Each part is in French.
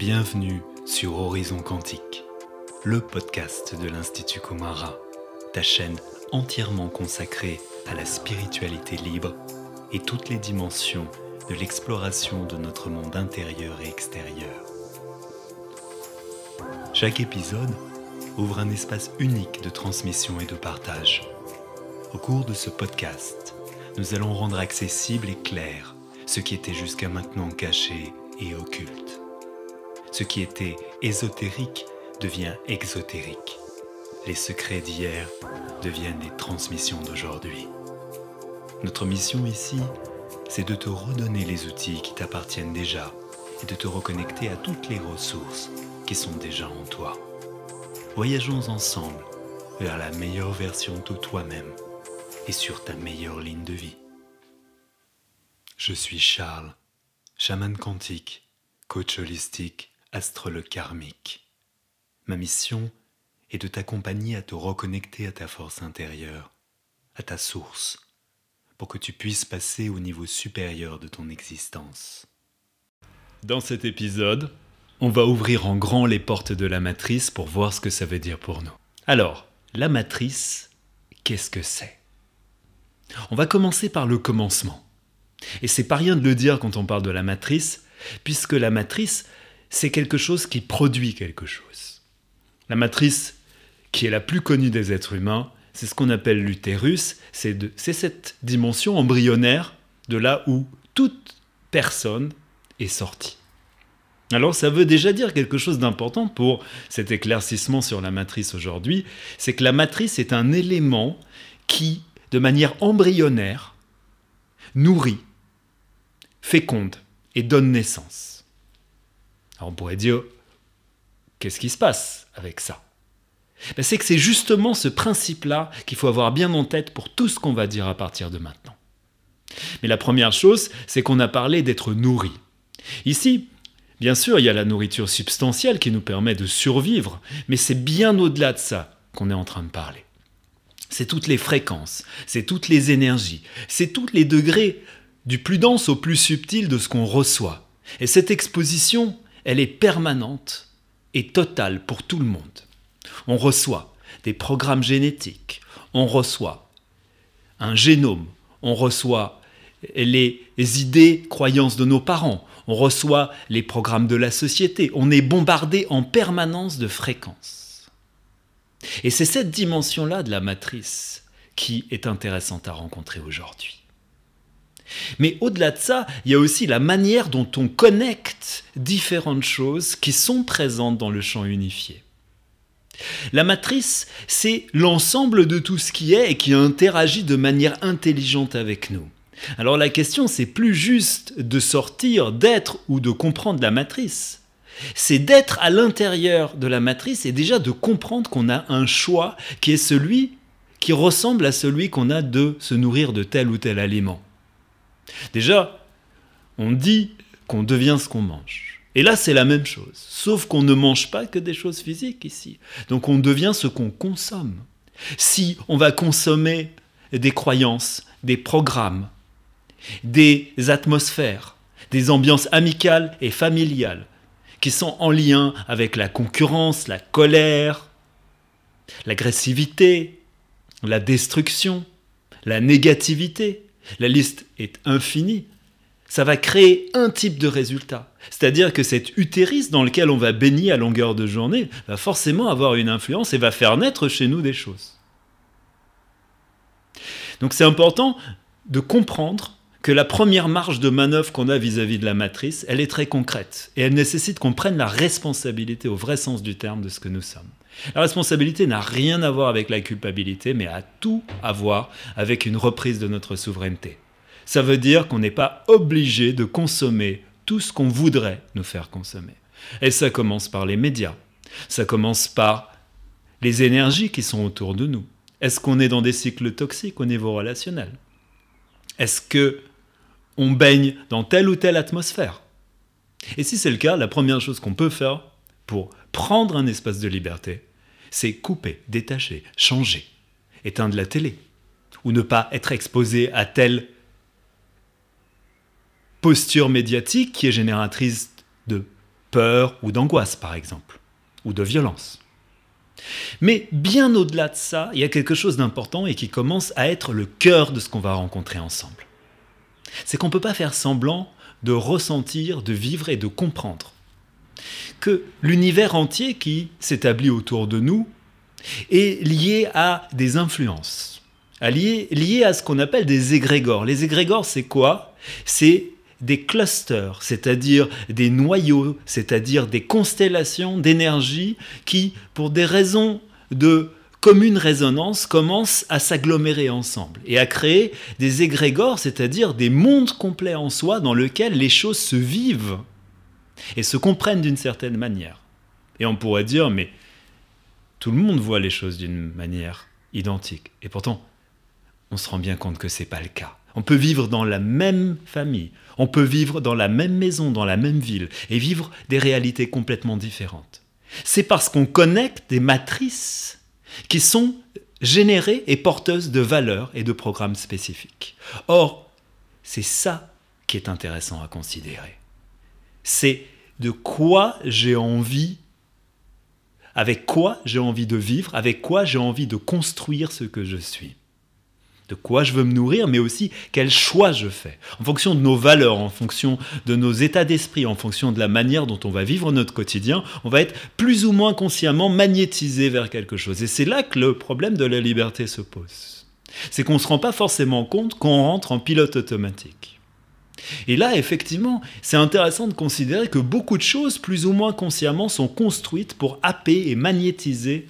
Bienvenue sur Horizon Quantique, le podcast de l'Institut Komara, ta chaîne entièrement consacrée à la spiritualité libre et toutes les dimensions de l'exploration de notre monde intérieur et extérieur. Chaque épisode ouvre un espace unique de transmission et de partage. Au cours de ce podcast, nous allons rendre accessible et clair ce qui était jusqu'à maintenant caché et occulte. Ce qui était ésotérique devient exotérique. Les secrets d'hier deviennent les transmissions d'aujourd'hui. Notre mission ici, c'est de te redonner les outils qui t'appartiennent déjà et de te reconnecter à toutes les ressources qui sont déjà en toi. Voyageons ensemble vers la meilleure version de toi-même et sur ta meilleure ligne de vie. Je suis Charles, chaman quantique, coach holistique, astrologue karmique. Ma mission est de t'accompagner à te reconnecter à ta force intérieure, à ta source, pour que tu puisses passer au niveau supérieur de ton existence. Dans cet épisode, on va ouvrir en grand les portes de la matrice pour voir ce que ça veut dire pour nous. Alors, la matrice, qu'est-ce que c'est? On va commencer par le commencement. Et c'est pas rien de le dire quand on parle de la matrice, puisque la matrice, c'est quelque chose qui produit quelque chose. La matrice, qui est la plus connue des êtres humains, c'est ce qu'on appelle l'utérus, c'est cette dimension embryonnaire de là où toute personne est sortie. Alors ça veut déjà dire quelque chose d'important pour cet éclaircissement sur la matrice aujourd'hui, c'est que la matrice est un élément qui, de manière embryonnaire, nourrit féconde et donne naissance. Alors on pourrait dire, qu'est-ce qui se passe avec ça? Ben, C'est que c'est justement ce principe-là qu'il faut avoir bien en tête pour tout ce qu'on va dire à partir de maintenant. Mais la première chose, c'est qu'on a parlé d'être nourri. Ici, bien sûr, il y a la nourriture substantielle qui nous permet de survivre, mais c'est bien au-delà de ça qu'on est en train de parler. C'est toutes les fréquences, c'est toutes les énergies, c'est tous les degrés du plus dense au plus subtil de ce qu'on reçoit. Et cette exposition, elle est permanente et totale pour tout le monde. On reçoit des programmes génétiques, on reçoit un génome, on reçoit les idées, croyances de nos parents, on reçoit les programmes de la société, on est bombardé en permanence de fréquences. Et c'est cette dimension-là de la matrice qui est intéressante à rencontrer aujourd'hui. Mais au-delà de ça, il y a aussi la manière dont on connecte différentes choses qui sont présentes dans le champ unifié. La matrice, c'est l'ensemble de tout ce qui est et qui interagit de manière intelligente avec nous. Alors la question, c'est plus juste de sortir, d'être ou de comprendre la matrice. C'est d'être à l'intérieur de la matrice et déjà de comprendre qu'on a un choix qui est celui qui ressemble à celui qu'on a de se nourrir de tel ou tel aliment. Déjà, on dit qu'on devient ce qu'on mange. Et là, c'est la même chose. Sauf qu'on ne mange pas que des choses physiques ici. Donc on devient ce qu'on consomme. Si on va consommer des croyances, des programmes, des atmosphères, des ambiances amicales et familiales, qui sont en lien avec la concurrence, la colère, l'agressivité, la destruction, la négativité, la liste est infinie, ça va créer un type de résultat. C'est-à-dire que cet utérus dans lequel on va baigner à longueur de journée va forcément avoir une influence et va faire naître chez nous des choses. Donc c'est important de comprendre que la première marge de manœuvre qu'on a vis-à-vis -vis de la matrice, elle est très concrète et elle nécessite qu'on prenne la responsabilité au vrai sens du terme de ce que nous sommes. La responsabilité n'a rien à voir avec la culpabilité, mais a tout à voir avec une reprise de notre souveraineté. Ça veut dire qu'on n'est pas obligé de consommer tout ce qu'on voudrait nous faire consommer. Et ça commence par les médias. Ça commence par les énergies qui sont autour de nous. Est-ce qu'on est dans des cycles toxiques au niveau relationnel? Est-ce que on baigne dans telle ou telle atmosphère? Et si c'est le cas, la première chose qu'on peut faire pour prendre un espace de liberté, c'est couper, détacher, changer, éteindre la télé, ou ne pas être exposé à telle posture médiatique qui est génératrice de peur ou d'angoisse par exemple, ou de violence. Mais bien au-delà de ça, il y a quelque chose d'important et qui commence à être le cœur de ce qu'on va rencontrer ensemble. C'est qu'on ne peut pas faire semblant de ressentir, de vivre et de comprendre que l'univers entier qui s'établit autour de nous est lié à des influences, lié, lié à ce qu'on appelle des égrégores. Les égrégores, c'est quoi? C'est des clusters, c'est-à-dire des noyaux, c'est-à-dire des constellations d'énergie qui, pour des raisons de commune résonance, commencent à s'agglomérer ensemble et à créer des égrégores, c'est-à-dire des mondes complets en soi dans lesquels les choses se vivent et se comprennent d'une certaine manière. Et on pourrait dire, mais tout le monde voit les choses d'une manière identique. Et pourtant, on se rend bien compte que ce n'est pas le cas. On peut vivre dans la même famille, on peut vivre dans la même maison, dans la même ville, et vivre des réalités complètement différentes. C'est parce qu'on connecte des matrices qui sont générées et porteuses de valeurs et de programmes spécifiques. Or, c'est ça qui est intéressant à considérer c'est de quoi j'ai envie, avec quoi j'ai envie de vivre, avec quoi j'ai envie de construire ce que je suis. De quoi je veux me nourrir, mais aussi quel choix je fais. En fonction de nos valeurs, en fonction de nos états d'esprit, en fonction de la manière dont on va vivre notre quotidien, on va être plus ou moins consciemment magnétisé vers quelque chose. Et c'est là que le problème de la liberté se pose. C'est qu'on ne se rend pas forcément compte qu'on rentre en pilote automatique. Et là, effectivement, c'est intéressant de considérer que beaucoup de choses, plus ou moins consciemment, sont construites pour happer et magnétiser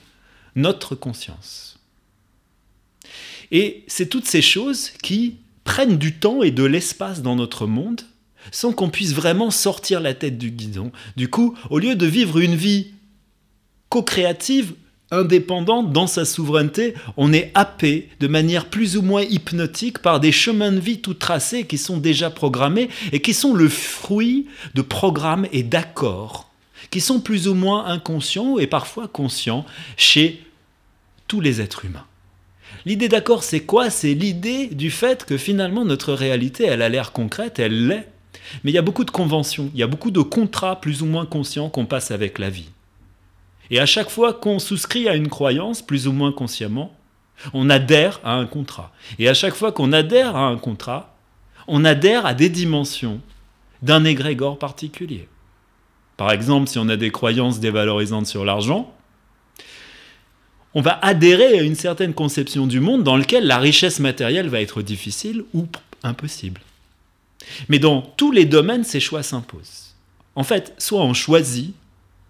notre conscience. Et c'est toutes ces choses qui prennent du temps et de l'espace dans notre monde sans qu'on puisse vraiment sortir la tête du guidon. Du coup, au lieu de vivre une vie co-créative, indépendante dans sa souveraineté, on est happé de manière plus ou moins hypnotique par des chemins de vie tout tracés qui sont déjà programmés et qui sont le fruit de programmes et d'accords qui sont plus ou moins inconscients et parfois conscients chez tous les êtres humains. L'idée d'accord, c'est quoi? C'est l'idée du fait que finalement notre réalité, elle a l'air concrète, elle l'est, mais il y a beaucoup de conventions, il y a beaucoup de contrats plus ou moins conscients qu'on passe avec la vie. Et à chaque fois qu'on souscrit à une croyance, plus ou moins consciemment, on adhère à un contrat. Et à chaque fois qu'on adhère à un contrat, on adhère à des dimensions d'un égrégore particulier. Par exemple, si on a des croyances dévalorisantes sur l'argent, on va adhérer à une certaine conception du monde dans laquelle la richesse matérielle va être difficile ou impossible. Mais dans tous les domaines, ces choix s'imposent. En fait, soit on choisit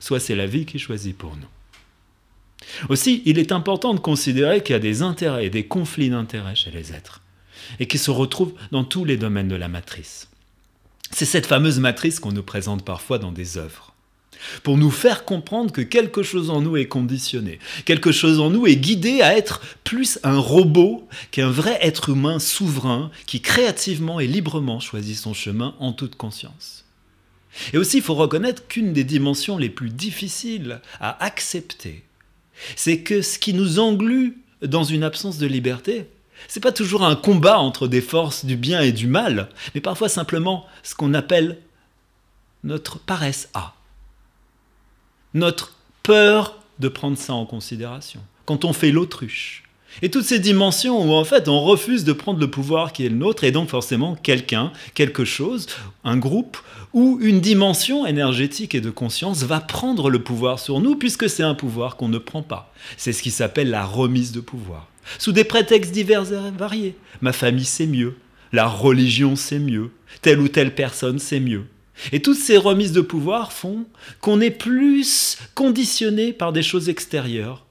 soit c'est la vie qui choisit pour nous. Aussi, il est important de considérer qu'il y a des intérêts et des conflits d'intérêts chez les êtres, et qui se retrouvent dans tous les domaines de la matrice. C'est cette fameuse matrice qu'on nous présente parfois dans des œuvres, pour nous faire comprendre que quelque chose en nous est conditionné, quelque chose en nous est guidé à être plus un robot qu'un vrai être humain souverain qui créativement et librement choisit son chemin en toute conscience. Et aussi, il faut reconnaître qu'une des dimensions les plus difficiles à accepter, c'est que ce qui nous englue dans une absence de liberté, c'est pas toujours un combat entre des forces du bien et du mal, mais parfois simplement ce qu'on appelle notre paresse à, notre peur de prendre ça en considération. Quand on fait l'autruche, et toutes ces dimensions où en fait on refuse de prendre le pouvoir qui est le nôtre et donc forcément quelqu'un, quelque chose, un groupe ou une dimension énergétique et de conscience va prendre le pouvoir sur nous puisque c'est un pouvoir qu'on ne prend pas. C'est ce qui s'appelle la remise de pouvoir. Sous des prétextes divers et variés. Ma famille c'est mieux, la religion c'est mieux, telle ou telle personne c'est mieux. Et toutes ces remises de pouvoir font qu'on est plus conditionné par des choses extérieures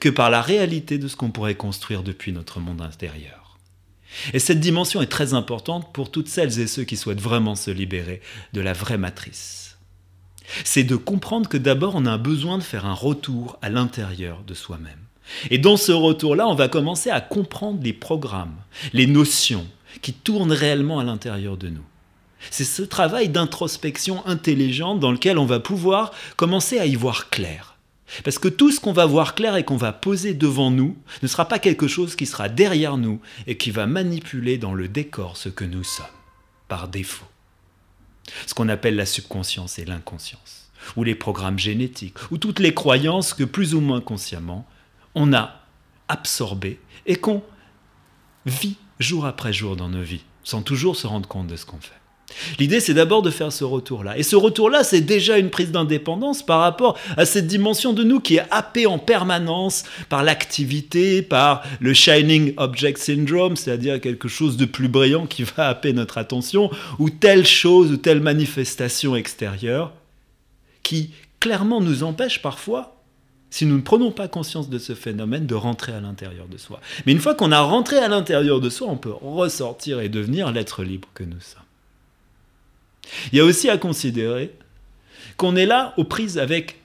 que par la réalité de ce qu'on pourrait construire depuis notre monde intérieur. Et cette dimension est très importante pour toutes celles et ceux qui souhaitent vraiment se libérer de la vraie matrice. C'est de comprendre que d'abord on a besoin de faire un retour à l'intérieur de soi-même. Et dans ce retour-là, on va commencer à comprendre les programmes, les notions qui tournent réellement à l'intérieur de nous. C'est ce travail d'introspection intelligente dans lequel on va pouvoir commencer à y voir clair parce que tout ce qu'on va voir clair et qu'on va poser devant nous ne sera pas quelque chose qui sera derrière nous et qui va manipuler dans le décor ce que nous sommes, par défaut. Ce qu'on appelle la subconscience et l'inconscience. ou les programmes génétiques, ou toutes les croyances que plus ou moins consciemment on a absorbées et qu'on vit jour après jour dans nos vies, sans toujours se rendre compte de ce qu'on fait. L'idée, c'est d'abord de faire ce retour-là. Et ce retour-là, c'est déjà une prise d'indépendance par rapport à cette dimension de nous qui est happée en permanence par l'activité, par le Shining Object Syndrome, c'est-à-dire quelque chose de plus brillant qui va happer notre attention, ou telle chose ou telle manifestation extérieure qui clairement nous empêche parfois si nous ne prenons pas conscience de ce phénomène, de rentrer à l'intérieur de soi. Mais une fois qu'on a rentré à l'intérieur de soi, on peut ressortir et devenir l'être libre que nous sommes. Il y a aussi à considérer qu'on est là aux prises avec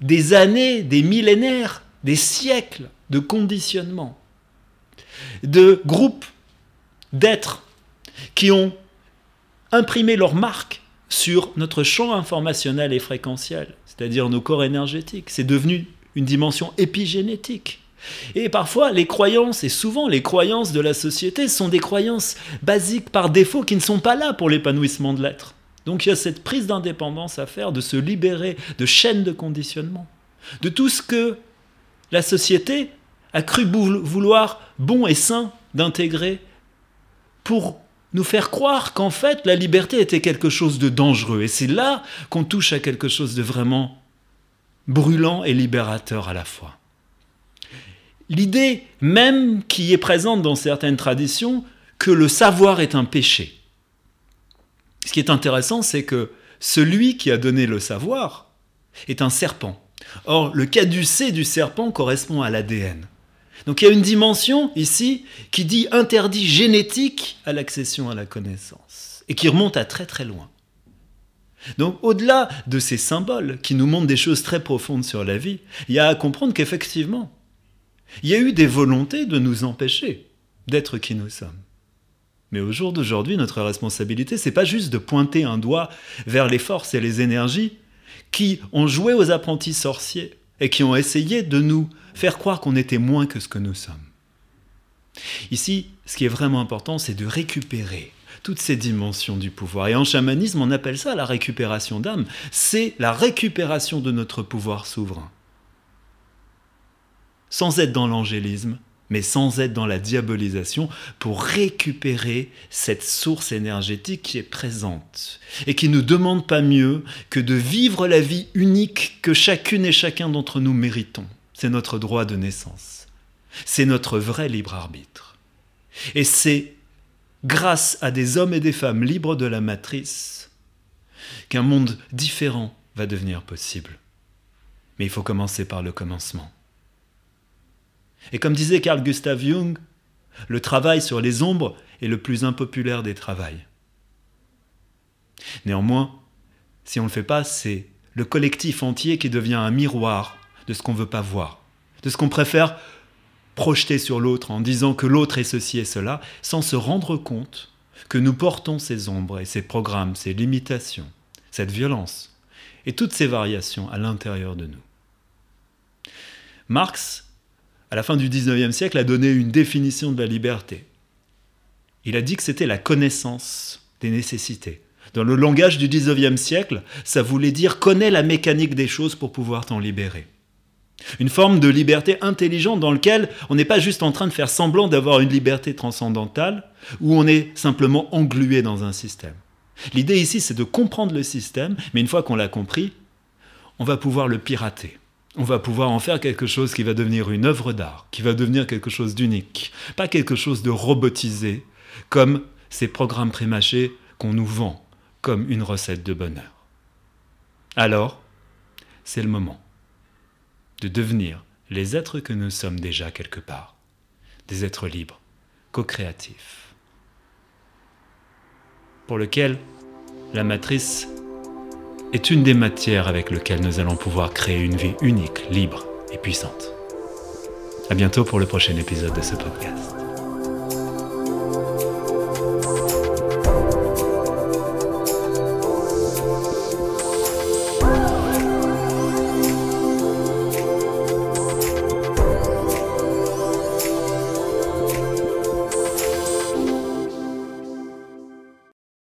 des années, des millénaires, des siècles de conditionnement, de groupes d'êtres qui ont imprimé leur marque sur notre champ informationnel et fréquentiel, c'est-à-dire nos corps énergétiques. C'est devenu une dimension épigénétique. Et parfois, les croyances, et souvent les croyances de la société, sont des croyances basiques par défaut qui ne sont pas là pour l'épanouissement de l'être. Donc il y a cette prise d'indépendance à faire, de se libérer de chaînes de conditionnement, de tout ce que la société a cru vouloir bon et sain d'intégrer pour nous faire croire qu'en fait la liberté était quelque chose de dangereux. Et c'est là qu'on touche à quelque chose de vraiment brûlant et libérateur à la fois. L'idée même qui est présente dans certaines traditions que le savoir est un péché. Ce qui est intéressant, c'est que celui qui a donné le savoir est un serpent. Or, le caducé du serpent correspond à l'ADN. Donc il y a une dimension ici qui dit interdit génétique à l'accession à la connaissance et qui remonte à très très loin. Donc au-delà de ces symboles qui nous montrent des choses très profondes sur la vie, il y a à comprendre qu'effectivement, il y a eu des volontés de nous empêcher d'être qui nous sommes. Mais au jour d'aujourd'hui, notre responsabilité, c'est pas juste de pointer un doigt vers les forces et les énergies qui ont joué aux apprentis sorciers et qui ont essayé de nous faire croire qu'on était moins que ce que nous sommes. Ici, ce qui est vraiment important, c'est de récupérer toutes ces dimensions du pouvoir. Et en chamanisme, on appelle ça la récupération d'âme. C'est la récupération de notre pouvoir souverain. Sans être dans l'angélisme, mais sans être dans la diabolisation, pour récupérer cette source énergétique qui est présente et qui ne demande pas mieux que de vivre la vie unique que chacune et chacun d'entre nous méritons. C'est notre droit de naissance. C'est notre vrai libre arbitre. Et c'est grâce à des hommes et des femmes libres de la matrice, qu'un monde différent va devenir possible. Mais il faut commencer par le commencement. Et comme disait Carl Gustav Jung, le travail sur les ombres est le plus impopulaire des travails. Néanmoins, si on ne le fait pas, c'est le collectif entier qui devient un miroir de ce qu'on ne veut pas voir, de ce qu'on préfère projeter sur l'autre en disant que l'autre est ceci et cela, sans se rendre compte que nous portons ces ombres et ces programmes, ces limitations, cette violence et toutes ces variations à l'intérieur de nous. Marx, à la fin du XIXe siècle, a donné une définition de la liberté. Il a dit que c'était la connaissance des nécessités. Dans le langage du XIXe siècle, ça voulait dire connais la mécanique des choses pour pouvoir t'en libérer. Une forme de liberté intelligente dans laquelle on n'est pas juste en train de faire semblant d'avoir une liberté transcendantale, où on est simplement englué dans un système. L'idée ici, c'est de comprendre le système, mais une fois qu'on l'a compris, on va pouvoir le pirater. On va pouvoir en faire quelque chose qui va devenir une œuvre d'art, qui va devenir quelque chose d'unique, pas quelque chose de robotisé, comme ces programmes prémâchés qu'on nous vend comme une recette de bonheur. Alors, c'est le moment de devenir les êtres que nous sommes déjà quelque part, des êtres libres, co-créatifs, pour lequel la matrice est une des matières avec lesquelles nous allons pouvoir créer une vie unique, libre et puissante. À bientôt pour le prochain épisode de ce podcast.